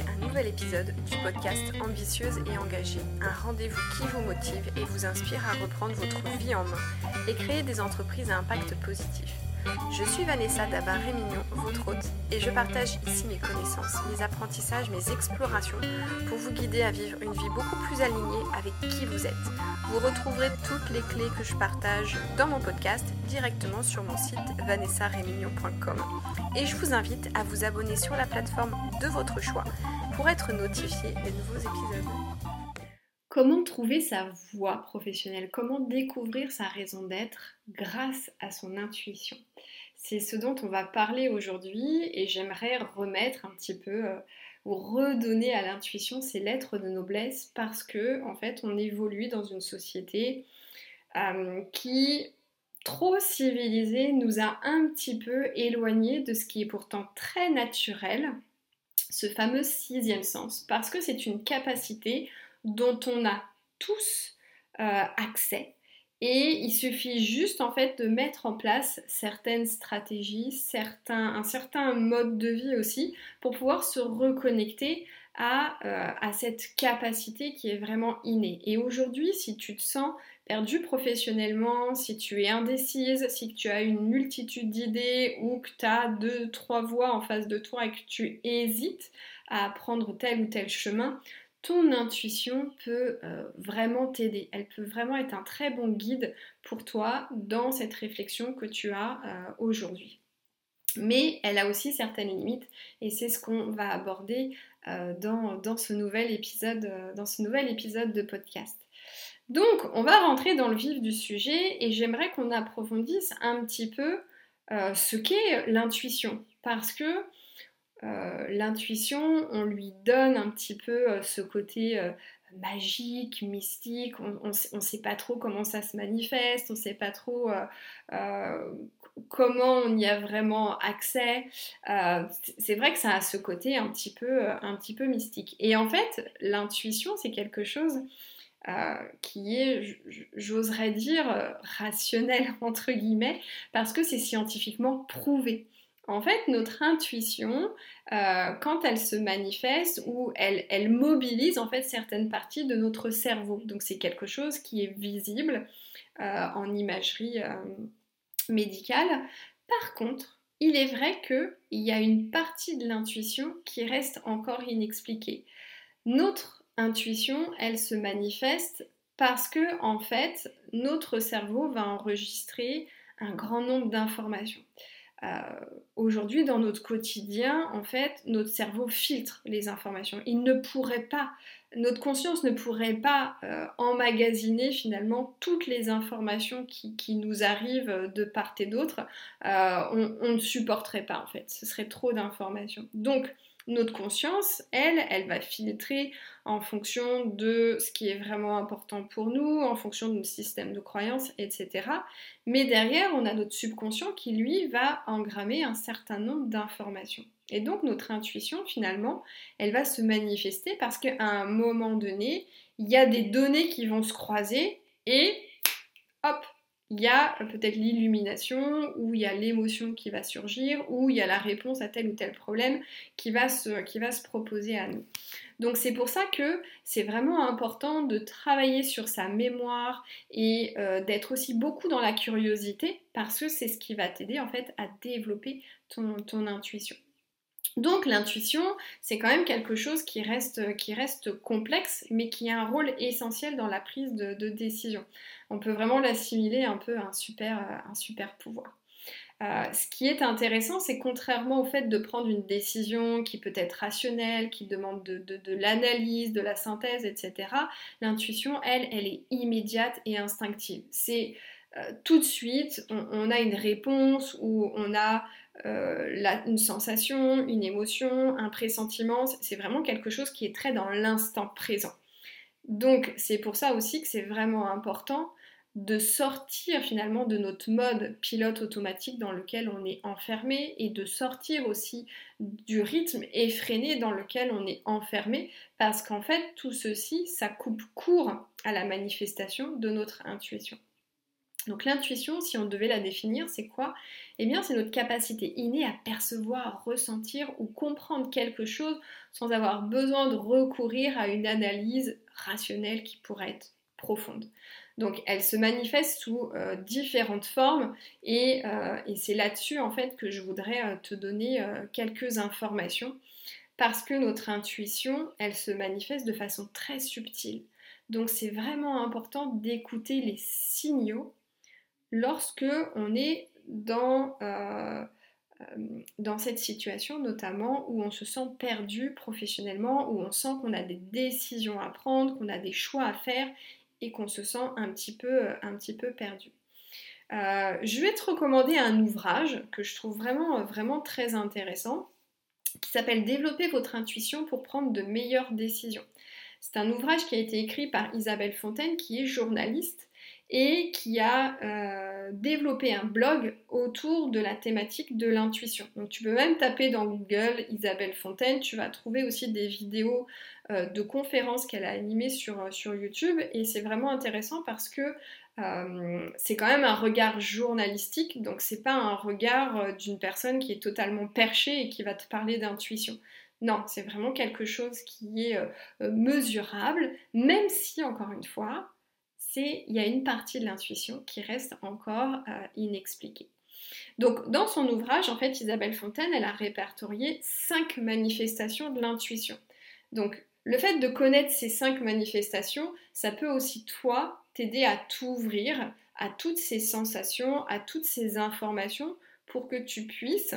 un nouvel épisode du podcast Ambitieuse et engagée, un rendez-vous qui vous motive et vous inspire à reprendre votre vie en main et créer des entreprises à impact positif. Je suis Vanessa Dabar-Rémignon, votre hôte, et je partage ici mes connaissances, mes apprentissages, mes explorations pour vous guider à vivre une vie beaucoup plus alignée avec qui vous êtes. Vous retrouverez toutes les clés que je partage dans mon podcast directement sur mon site vanessarémignon.com et je vous invite à vous abonner sur la plateforme de votre choix pour être notifié des nouveaux épisodes. Comment trouver sa voie professionnelle? Comment découvrir sa raison d'être grâce à son intuition? C'est ce dont on va parler aujourd'hui et j'aimerais remettre un petit peu euh, ou redonner à l'intuition ses lettres de noblesse parce que en fait on évolue dans une société euh, qui trop civilisée nous a un petit peu éloigné de ce qui est pourtant très naturel, ce fameux sixième sens, parce que c'est une capacité dont on a tous euh, accès. Et il suffit juste en fait de mettre en place certaines stratégies, certains, un certain mode de vie aussi, pour pouvoir se reconnecter à, euh, à cette capacité qui est vraiment innée. Et aujourd'hui, si tu te sens perdu professionnellement, si tu es indécise, si tu as une multitude d'idées ou que tu as deux, trois voix en face de toi et que tu hésites à prendre tel ou tel chemin, ton intuition peut euh, vraiment t'aider. Elle peut vraiment être un très bon guide pour toi dans cette réflexion que tu as euh, aujourd'hui. Mais elle a aussi certaines limites et c'est ce qu'on va aborder euh, dans, ce nouvel épisode, dans ce nouvel épisode de podcast. Donc, on va rentrer dans le vif du sujet et j'aimerais qu'on approfondisse un petit peu ce qu'est l'intuition. Parce que euh, l'intuition, on lui donne un petit peu euh, ce côté euh, magique, mystique, on ne sait pas trop comment ça se manifeste, on ne sait pas trop comment on y a vraiment accès. c'est vrai que ça a ce côté un petit peu, un petit peu mystique. Et en fait, l'intuition, c'est quelque chose qui est, j'oserais dire, rationnel, entre guillemets, parce que c'est scientifiquement prouvé. En fait, notre intuition, euh, quand elle se manifeste ou elle, mobilise en fait certaines parties de notre cerveau. Donc c'est quelque chose qui est visible euh, en imagerie euh, médicale. Par contre, il est vrai qu'il y a une partie de l'intuition qui reste encore inexpliquée. Notre intuition, elle se manifeste parce que en fait, notre cerveau va enregistrer un grand nombre d'informations. Euh, aujourd'hui, dans notre quotidien, en fait, notre cerveau filtre les informations. Il ne pourrait pas, notre conscience ne pourrait pas euh, emmagasiner finalement toutes les informations qui, nous arrivent de part et d'autre. Euh, on, on, ne supporterait pas en fait, ce serait trop d'informations. Donc, notre conscience, elle, elle va filtrer en fonction de ce qui est vraiment important pour nous, en fonction de nos systèmes de croyances, etc. Mais derrière, on a notre subconscient qui, lui, va engrammer un certain nombre d'informations. Et donc, notre intuition, finalement, elle va se manifester parce qu'à un moment donné, il y a des données qui vont se croiser et hop, il y a peut-être l'illumination, ou il y a l'émotion qui va surgir, ou il y a la réponse à tel ou tel problème qui va se, qui va se proposer à nous. Donc c'est pour ça que c'est vraiment important de travailler sur sa mémoire et euh, d'être aussi beaucoup dans la curiosité, parce que c'est ce qui va t'aider en fait à développer ton, intuition. Donc l'intuition, c'est quand même quelque chose qui reste, qui reste, complexe, mais qui a un rôle essentiel dans la prise de, décision. On peut vraiment l'assimiler un peu à un super, un super pouvoir. Euh, ce qui est intéressant, c'est contrairement au fait de prendre une décision qui peut être rationnelle, qui demande de, l'analyse, de la synthèse, etc., l'intuition, elle, elle est immédiate et instinctive. C'est euh, tout de suite, on, a une réponse ou on a euh, une sensation, une émotion, un pressentiment. C'est vraiment quelque chose qui est très dans l'instant présent. Donc c'est pour ça aussi que c'est vraiment important de sortir finalement de notre mode pilote automatique dans lequel on est enfermé et de sortir aussi du rythme effréné dans lequel on est enfermé parce qu'en fait tout ceci ça coupe court à la manifestation de notre intuition. Donc l'intuition, si on devait la définir, c'est quoi? Eh bien, c'est notre capacité innée à percevoir, ressentir ou comprendre quelque chose sans avoir besoin de recourir à une analyse rationnelle qui pourrait être profonde. Donc elle se manifeste sous euh, différentes formes euh, et, c'est là-dessus en fait que je voudrais euh, te donner quelques informations parce que notre intuition, elle se manifeste de façon très subtile. Donc c'est vraiment important d'écouter les signaux lorsque on est dans, dans cette situation notamment où on se sent perdu professionnellement, où on sent qu'on a des décisions à prendre, qu'on a des choix à faire et qu'on se sent un petit peu, euh, perdu. Euh, je vais te recommander un ouvrage que je trouve vraiment, vraiment très intéressant qui s'appelle Développer votre intuition pour prendre de meilleures décisions. C'est un ouvrage qui a été écrit par Isabelle Fontaine qui est journaliste et qui a euh, développé un blog autour de la thématique de l'intuition. Donc tu peux même taper dans Google Isabelle Fontaine, tu vas trouver aussi des vidéos euh, de conférences qu'elle a animées sur, euh, sur YouTube et c'est vraiment intéressant parce que c'est quand même un regard journalistique, donc c'est pas un regard d'une personne qui est totalement perchée et qui va te parler d'intuition. Non, c'est vraiment quelque chose qui est mesurable, même si, encore une fois, il y a une partie de l'intuition qui reste encore euh, inexpliquée. Donc, dans son ouvrage, en fait, Isabelle Fontaine, elle a répertorié cinq manifestations de l'intuition. Donc, le fait de connaître ces cinq manifestations, ça peut aussi, toi, t'aider à t'ouvrir à toutes ces sensations, à toutes ces informations pour que tu puisses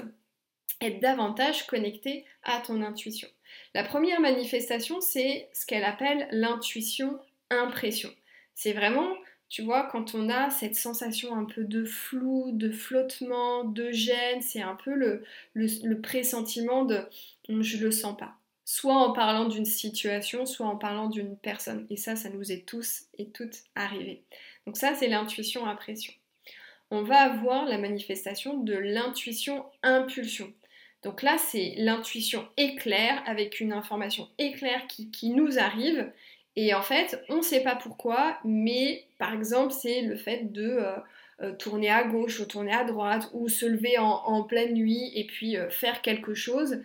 être davantage connecté à ton intuition. La première manifestation, c'est ce qu'elle appelle l'intuition impression. C'est vraiment, tu vois, quand on a cette sensation un peu de flou, de flottement, de gêne, c'est un peu le, pressentiment de je le sens pas. Soit en parlant d'une situation, soit en parlant d'une personne. Et ça, ça nous est tous et toutes arrivé. Donc ça, c'est l'intuition impression. On va avoir la manifestation de l'intuition impulsion. Donc là, c'est l'intuition éclair avec une information éclair qui nous arrive et en fait, on ne sait pas pourquoi, mais par exemple, c'est le fait de euh, euh, tourner à gauche ou tourner à droite ou se lever en, pleine nuit et puis euh, faire quelque chose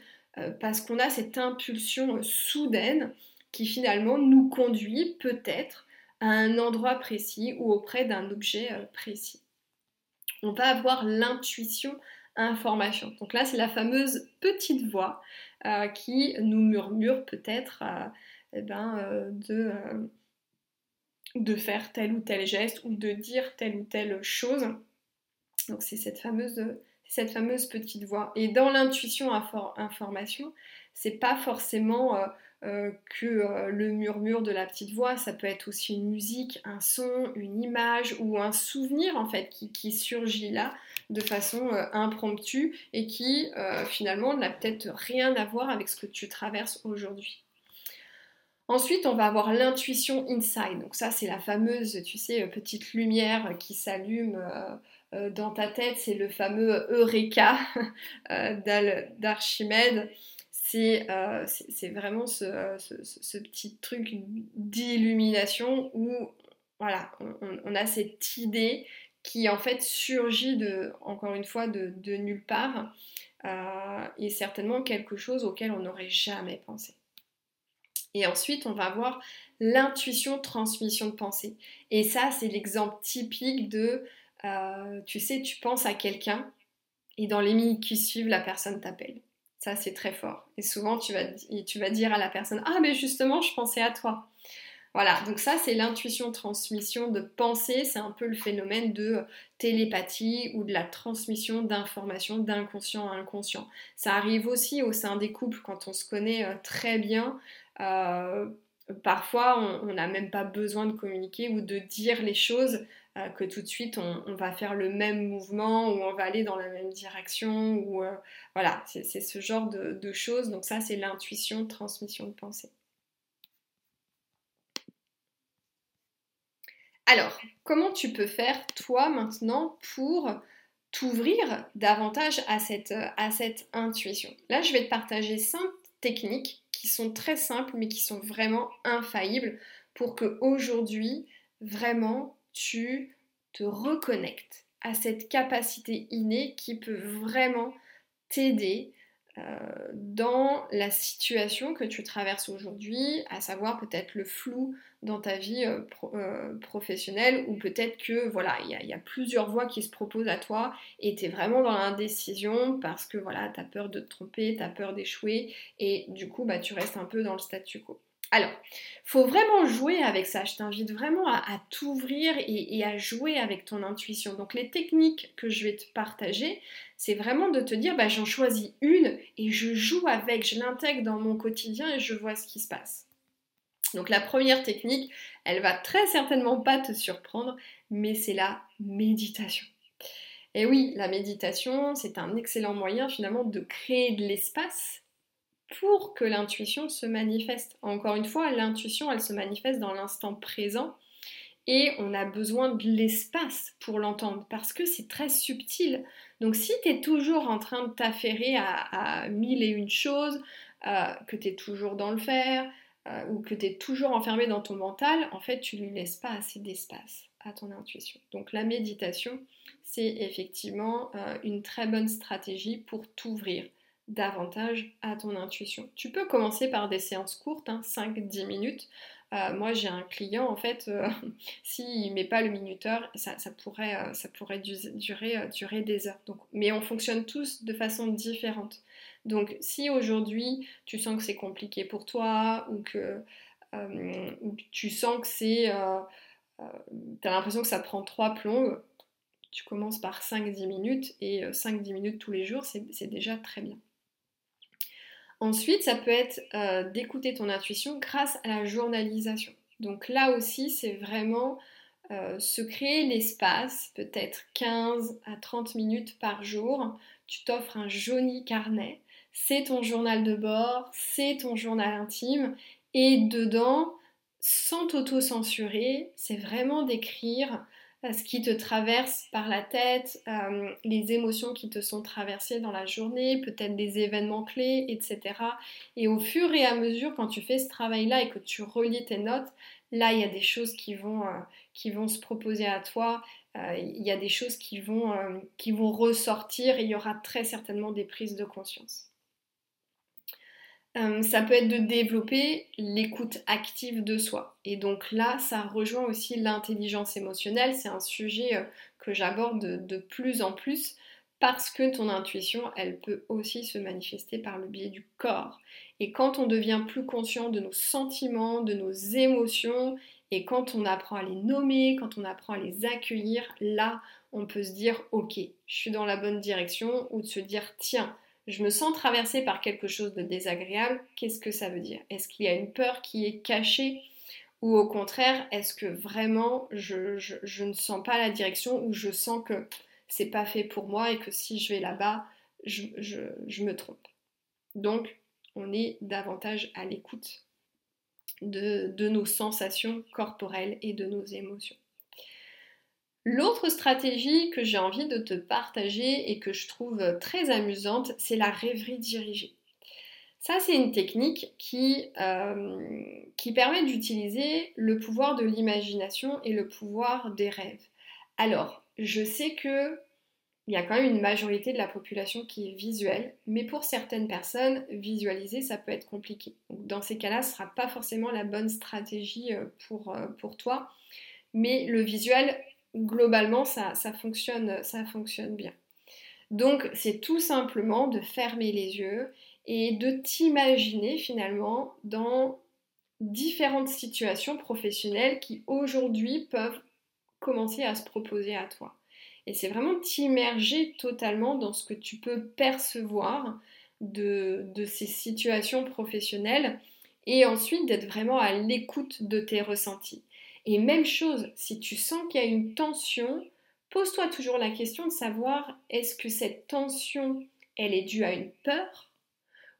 parce qu'on a cette impulsion soudaine qui finalement nous conduit peut-être à un endroit précis ou auprès d'un objet précis. On va avoir l'intuition information. Donc là, c'est la fameuse petite voix qui nous murmure peut-être eh ben, euh, de, euh, de faire tel ou tel geste ou de dire telle ou telle chose. Donc c'est cette fameuse, fameuse petite voix. Et dans l'intuition information, c'est pas forcément euh, que le murmure de la petite voix, ça peut être aussi une musique, un son, une image ou un souvenir en fait qui surgit là de façon impromptue et qui finalement n'a peut-être rien à voir avec ce que tu traverses aujourd'hui. Ensuite, on va avoir l'intuition inside. Donc ça, c'est la fameuse, tu sais, petite lumière qui s'allume euh, euh, dans ta tête. C'est le fameux Eureka euh, d'Archimède. C'est vraiment ce, petit truc d'illumination où, voilà, on, a cette idée qui en fait surgit de, encore une fois, de nulle part. et certainement quelque chose auquel on n'aurait jamais pensé. Et ensuite, on va avoir l'intuition transmission de pensée. Et ça, c'est l'exemple typique de, euh, tu sais, tu penses à quelqu'un et dans les minutes qui suivent, la personne t'appelle. Ça, c'est très fort. Et souvent, tu vas, tu vas dire à la personne, ah, mais justement, je pensais à toi. Voilà, donc ça c'est l'intuition transmission de pensée, c'est un peu le phénomène de télépathie ou de la transmission d'informations d'inconscient à inconscient. Ça arrive aussi au sein des couples quand on se connaît euh, très bien. Euh, parfois, on n'a même pas besoin de communiquer ou de dire les choses, euh, que tout de suite on, va faire le même mouvement ou on va aller dans la même direction. Ou euh, voilà, c'est ce genre de, choses. Donc ça, c'est l'intuition, transmission de pensée. Alors, comment tu peux faire toi maintenant pour t'ouvrir davantage à cette, à cette intuition? Là, je vais te partager cinq techniques qui sont très simples mais qui sont vraiment infaillibles pour que aujourd'hui vraiment tu te reconnectes à cette capacité innée qui peut vraiment t'aider euh, dans la situation que tu traverses aujourd'hui, à savoir peut-être le flou dans ta vie euh, euh, professionnelle ou peut-être que voilà, il y, a plusieurs voies qui se proposent à toi et tu es vraiment dans l'indécision parce que voilà, tu as peur de te tromper, tu as peur d'échouer et du coup bah, tu restes un peu dans le statu quo. Alors, faut vraiment jouer avec ça. Je t'invite vraiment à, t'ouvrir et, à jouer avec ton intuition. Donc, les techniques que je vais te partager, c'est vraiment de te dire, bah, j'en choisis une et je joue avec, je l'intègre dans mon quotidien et je vois ce qui se passe. Donc, la première technique, elle va très certainement pas te surprendre, mais c'est la méditation. Et oui, la méditation, c'est un excellent moyen finalement de créer de l'espace pour que l'intuition se manifeste. Encore une fois, l'intuition, elle se manifeste dans l'instant présent et on a besoin de l'espace pour l'entendre parce que c'est très subtil. Donc si tu es toujours en train de t'affairer à, mille et une choses, euh, que tu es toujours dans le faire euh, ou que tu es toujours enfermé dans ton mental, en fait tu lui laisses pas assez d'espace à ton intuition. Donc la méditation, c'est effectivement euh, une très bonne stratégie pour t'ouvrir davantage à ton intuition. Tu peux commencer par des séances courtes, 5-10 hein, minutes. Euh, moi, j'ai un client, en fait, s'il ne met pas le minuteur, ça, pourrait, ça pourrait durer, durer des heures. Donc, mais on fonctionne tous de façon différente. Donc, si aujourd'hui, tu sens que c'est compliqué pour toi ou que, tu sens que c'est... tu as l'impression que ça prend trois plombes, tu commences par 5-10 minutes et 5-10 minutes tous les jours, c'est déjà très bien. Ensuite, ça peut être euh, d'écouter ton intuition grâce à la journalisation. Donc là aussi, c'est vraiment euh, se créer l'espace, peut-être 15 à 30 minutes par jour. Tu t'offres un joli carnet. C'est ton journal de bord, c'est ton journal intime. Et dedans, sans t'auto-censurer, c'est vraiment d'écrire ce qui te traverse par la tête, euh, les émotions qui te sont traversées dans la journée, peut-être des événements clés, etc. Et au fur et à mesure, quand tu fais ce travail-là et que tu relis tes notes, là, il y a des choses qui vont, euh, se proposer à toi, euh, il y a des choses qui vont, qui vont ressortir et il y aura très certainement des prises de conscience. Euh, ça peut être de développer l'écoute active de soi. Et donc là, ça rejoint aussi l'intelligence émotionnelle. C'est un sujet euh, que j'aborde de, plus en plus parce que ton intuition, elle peut aussi se manifester par le biais du corps. Et quand on devient plus conscient de nos sentiments, de nos émotions, et quand on apprend à les nommer, quand on apprend à les accueillir, là, on peut se dire, ok, je suis dans la bonne direction, ou de se dire, tiens, je me sens traversée par quelque chose de désagréable, qu'est-ce que ça veut dire? Est-ce qu'il y a une peur qui est cachée? Ou au contraire, est-ce que vraiment je, ne sens pas la direction ou je sens que c'est pas fait pour moi et que si je vais là-bas, je, me trompe? Donc, on est davantage à l'écoute de nos sensations corporelles et de nos émotions. L'autre stratégie que j'ai envie de te partager et que je trouve très amusante, c'est la rêverie dirigée. Ça, c'est une technique qui, euh, qui permet d'utiliser le pouvoir de l'imagination et le pouvoir des rêves. Alors, je sais que il y a quand même une majorité de la population qui est visuelle, mais pour certaines personnes, visualiser, ça peut être compliqué. dans ces cas-là, ce ne sera pas forcément la bonne stratégie euh, pour, euh, pour toi. Mais le visuel globalement, ça, fonctionne, ça fonctionne bien. Donc, c'est tout simplement de fermer les yeux et de t'imaginer finalement dans différentes situations professionnelles qui aujourd'hui peuvent commencer à se proposer à toi. Et c'est vraiment t'immerger totalement dans ce que tu peux percevoir de, de ces situations professionnelles et ensuite d'être vraiment à l'écoute de tes ressentis. Et même chose, si tu sens qu'il y a une tension, pose-toi toujours la question de savoir est-ce que cette tension, elle est due à une peur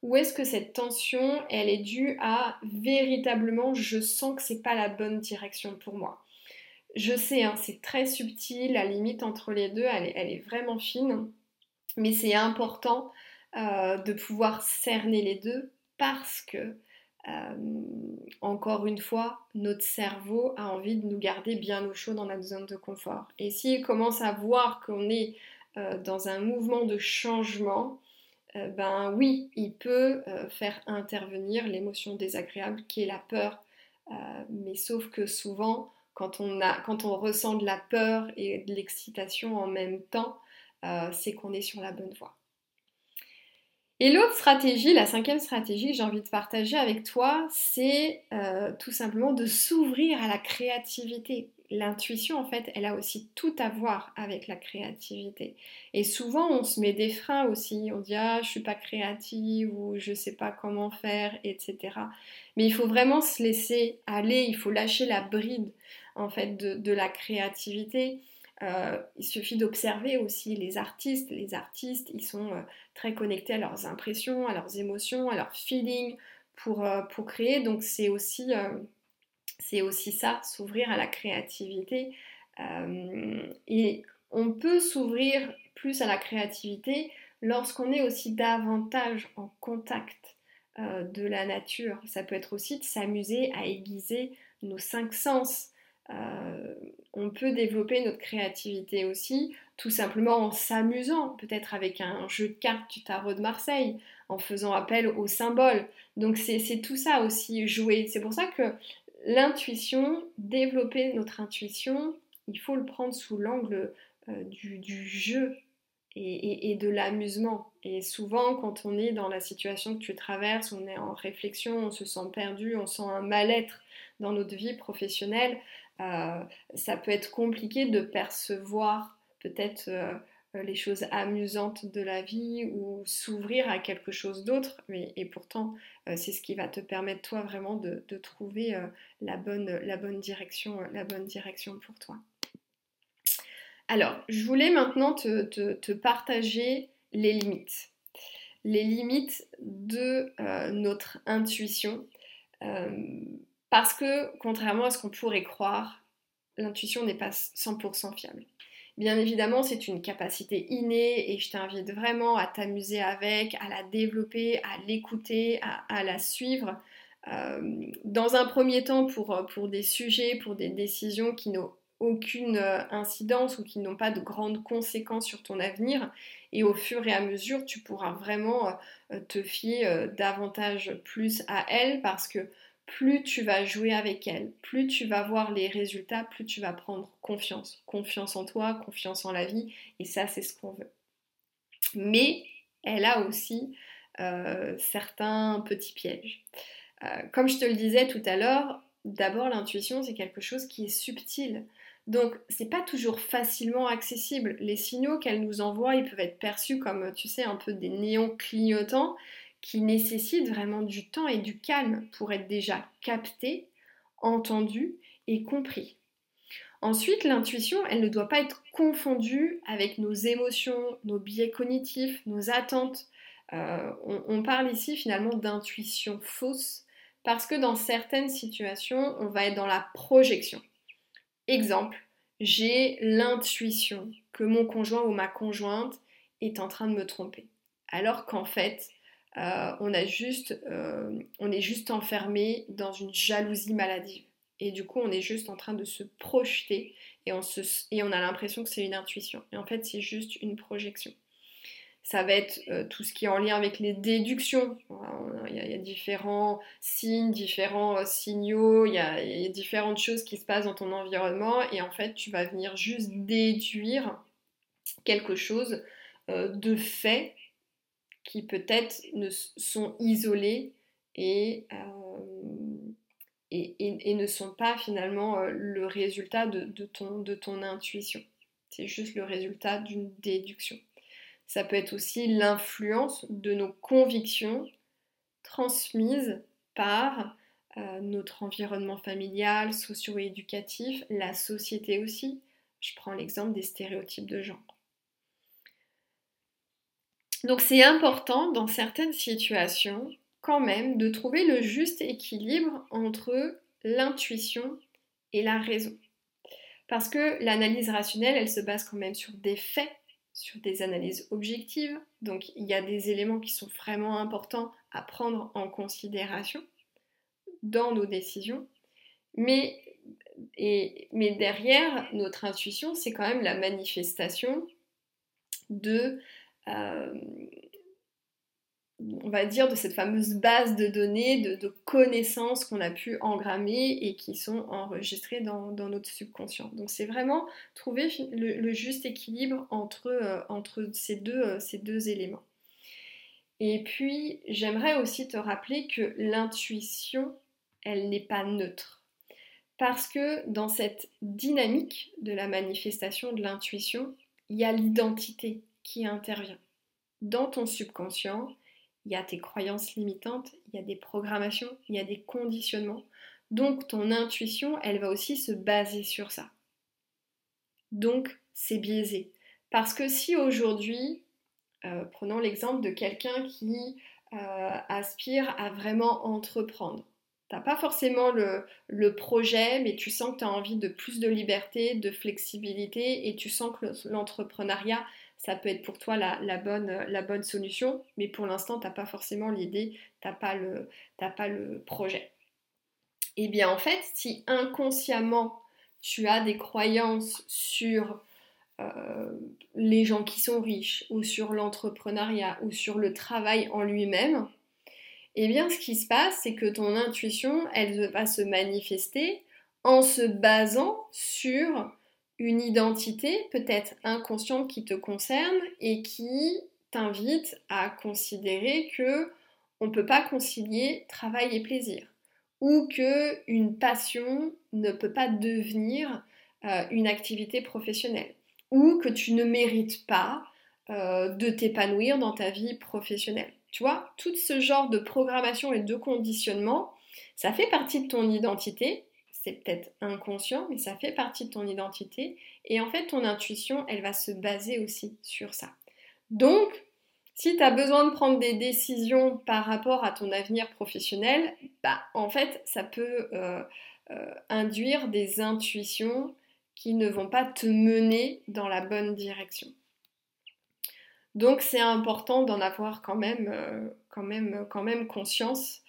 ou est-ce que cette tension, elle est due à véritablement je sens que c'est pas la bonne direction pour moi. Je sais, hein, c'est très subtil, la limite entre les deux, elle est, vraiment fine, mais c'est important euh, de pouvoir cerner les deux parce que encore une fois, notre cerveau a envie de nous garder bien au chaud dans notre zone de confort. Et s'il commence à voir qu'on est dans un mouvement de changement, ben oui, il peut faire intervenir l'émotion désagréable qui est la peur. mais sauf que souvent, quand on, quand on ressent de la peur et de l'excitation en même temps, c'est qu'on est sur la bonne voie. Et l'autre stratégie, la cinquième stratégie que j'ai envie de partager avec toi, c'est euh, tout simplement de s'ouvrir à la créativité. L'intuition, en fait, elle a aussi tout à voir avec la créativité. Et souvent, on se met des freins aussi. On dit ah, je suis pas créative ou je sais pas comment faire, etc. Mais il faut vraiment se laisser aller. Il faut lâcher la bride, en fait, de la créativité. Euh, il suffit d'observer aussi les artistes. Les artistes, ils sont euh, très connectés à leurs impressions, à leurs émotions, à leurs feelings pour, euh, pour créer. Donc c'est aussi, aussi ça, s'ouvrir à la créativité. et on peut s'ouvrir plus à la créativité lorsqu'on est aussi davantage en contact de la nature. Ça peut être aussi de s'amuser à aiguiser nos cinq sens. On peut développer notre créativité aussi, tout simplement en s'amusant, peut-être avec un jeu de cartes du tarot de Marseille, en faisant appel aux symboles. Donc c'est tout ça aussi, jouer. C'est pour ça que l'intuition, développer notre intuition, il faut le prendre sous l'angle euh, du, jeu et, de l'amusement. Et souvent, quand on est dans la situation que tu traverses, on est en réflexion, on se sent perdu, on sent un mal-être dans notre vie professionnelle, euh, ça peut être compliqué de percevoir peut-être euh, les choses amusantes de la vie ou s'ouvrir à quelque chose d'autre. Et pourtant, euh, c'est ce qui va te permettre toi vraiment de, trouver la, bonne, la, bonne direction, la bonne direction pour toi. Alors, je voulais maintenant te, partager les limites. Les limites de notre intuition. Parce que, contrairement à ce qu'on pourrait croire, l'intuition n'est pas 100% fiable. Bien évidemment, c'est une capacité innée et je t'invite vraiment à t'amuser avec, à la développer, à l'écouter, à, la suivre. Euh, dans un premier temps, pour, pour des sujets, pour des décisions qui n'ont aucune euh, incidence ou qui n'ont pas de grandes conséquences sur ton avenir. Et au fur et à mesure, tu pourras vraiment euh, te fier davantage plus à elle parce que plus tu vas jouer avec elle, plus tu vas voir les résultats, plus tu vas prendre confiance. Confiance en toi, confiance en la vie, et ça c'est ce qu'on veut. Mais elle a aussi euh, certains petits pièges. Euh, comme je te le disais tout à l'heure, d'abord l'intuition c'est quelque chose qui est subtil. Donc c'est pas toujours facilement accessible. Les signaux qu'elle nous envoie, ils peuvent être perçus comme tu sais un peu des néons clignotants, qui nécessite vraiment du temps et du calme pour être déjà capté, entendu et compris. Ensuite, l'intuition, elle ne doit pas être confondue avec nos émotions, nos biais cognitifs, nos attentes. Euh, on, parle ici finalement d'intuition fausse parce que dans certaines situations, on va être dans la projection. Exemple, j'ai l'intuition que mon conjoint ou ma conjointe est en train de me tromper. Alors qu'en fait, euh, a euh, on est juste enfermé dans une jalousie maladive. Et du coup, on est juste en train de se projeter et on, a l'impression que c'est une intuition. Et en fait, c'est juste une projection. Ça va être euh, tout ce qui est en lien avec les déductions. Il y, a, différents signes, différents signaux, y, a, il y, a, différentes choses qui se passent dans ton environnement. Et en fait, tu vas venir juste déduire quelque chose de fait qui peut-être sont isolés et, euh, et, ne sont pas finalement euh, le résultat de, ton, de ton intuition. C'est juste le résultat d'une déduction. Ça peut être aussi l'influence de nos convictions transmises par euh, notre environnement familial, socio-éducatif, la société aussi. Je prends l'exemple des stéréotypes de genre. Donc c'est important dans certaines situations quand même de trouver le juste équilibre entre l'intuition et la raison. Parce que l'analyse rationnelle, elle se base quand même sur des faits, sur des analyses objectives. Donc il y a des éléments qui sont vraiment importants à prendre en considération. dans nos décisions, mais, mais derrière notre intuition, c'est quand même la manifestation de, on va dire, de cette fameuse base de données, de, connaissances qu'on a pu engrammer et qui sont enregistrées dans, notre subconscient. Donc c'est vraiment trouver le, juste équilibre entre, euh, euh, ces deux éléments. Et puis, j'aimerais aussi te rappeler que l'intuition, elle n'est pas neutre. Parce que dans cette dynamique de la manifestation de l'intuition, il y a l'identité qui intervient. Dans ton subconscient, il y a tes croyances limitantes, il y a des programmations, il y a des conditionnements. Donc ton intuition, elle va aussi se baser sur ça. Donc c'est biaisé. Parce que si aujourd'hui, euh, prenons l'exemple de quelqu'un qui euh, aspire à vraiment entreprendre, T'as pas forcément le, le, projet, mais tu sens que tu as envie de plus de liberté, de flexibilité, et tu sens que l'entrepreneuriat, ça peut être pour toi la, bonne, la bonne, solution, mais pour l'instant, tu n'as pas forcément l'idée, tu n'as pas, le, pas le projet. Et eh bien en fait, si inconsciemment tu as des croyances sur euh, les gens qui sont riches, ou sur l'entrepreneuriat, ou sur le travail en lui-même, eh bien ce qui se passe, c'est que ton intuition, elle va se manifester en se basant sur une identité peut-être inconsciente qui te concerne et qui t'invite à considérer que on ne peut pas concilier travail et plaisir ou que une passion ne peut pas devenir euh, une activité professionnelle ou que tu ne mérites pas euh, de t'épanouir dans ta vie professionnelle. Tu vois, tout ce genre de programmation et de conditionnement, ça fait partie de ton identité c'est peut-être inconscient, mais ça fait partie de ton identité. Et en fait, ton intuition, elle va se baser aussi sur ça. Donc, si tu as besoin de prendre des décisions par rapport à ton avenir professionnel, bah, en fait, ça peut euh, euh, induire des intuitions qui ne vont pas te mener dans la bonne direction. Donc, c'est important d'en avoir quand même, euh, quand même, quand même conscience.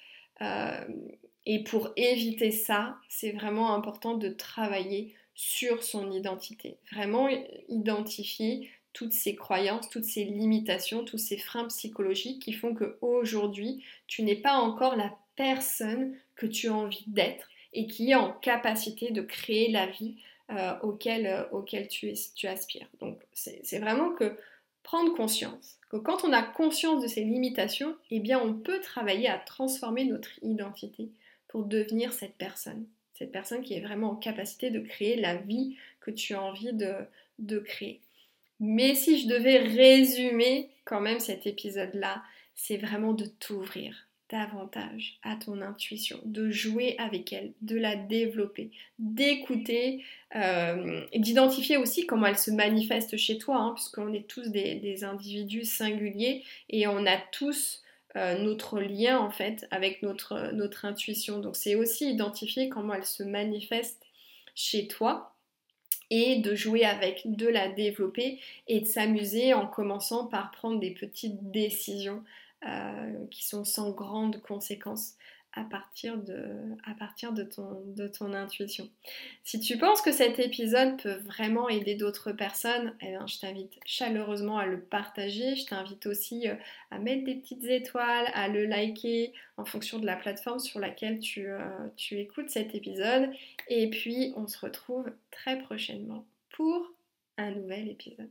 Et pour éviter ça, c'est vraiment important de travailler sur son identité. Vraiment identifier toutes ces croyances, toutes ces limitations, tous ces freins psychologiques qui font qu'aujourd'hui, tu n'es pas encore la personne que tu as envie d'être et qui est en capacité de créer la vie euh, auquel, euh, tu, tu aspires. Donc c'est vraiment que prendre conscience que quand on a conscience de ces limitations, eh bien on peut travailler à transformer notre identité devenir cette personne. Cette personne qui est vraiment en capacité de créer la vie que tu as envie de, de créer. Mais si je devais résumer quand même cet épisode-là, c'est vraiment de t'ouvrir davantage à ton intuition, de jouer avec elle, de la développer, d'écouter, euh, d'identifier aussi comment elle se manifeste chez toi, hein, puisqu'on est tous des, individus singuliers et on a tous euh, notre lien en fait avec notre, notre intuition. Donc c'est aussi identifier comment elle se manifeste chez toi et de jouer avec, de la développer et de s'amuser en commençant par prendre des petites décisions euh, qui sont sans grandes conséquences à partir de, à partir de, ton, de ton intuition. Si tu penses que cet épisode peut vraiment aider d'autres personnes, eh bien, je t'invite chaleureusement à le partager. Je t'invite aussi euh, à mettre des petites étoiles, à le liker en fonction de la plateforme sur laquelle tu, euh, tu écoutes cet épisode. Et puis, on se retrouve très prochainement pour un nouvel épisode.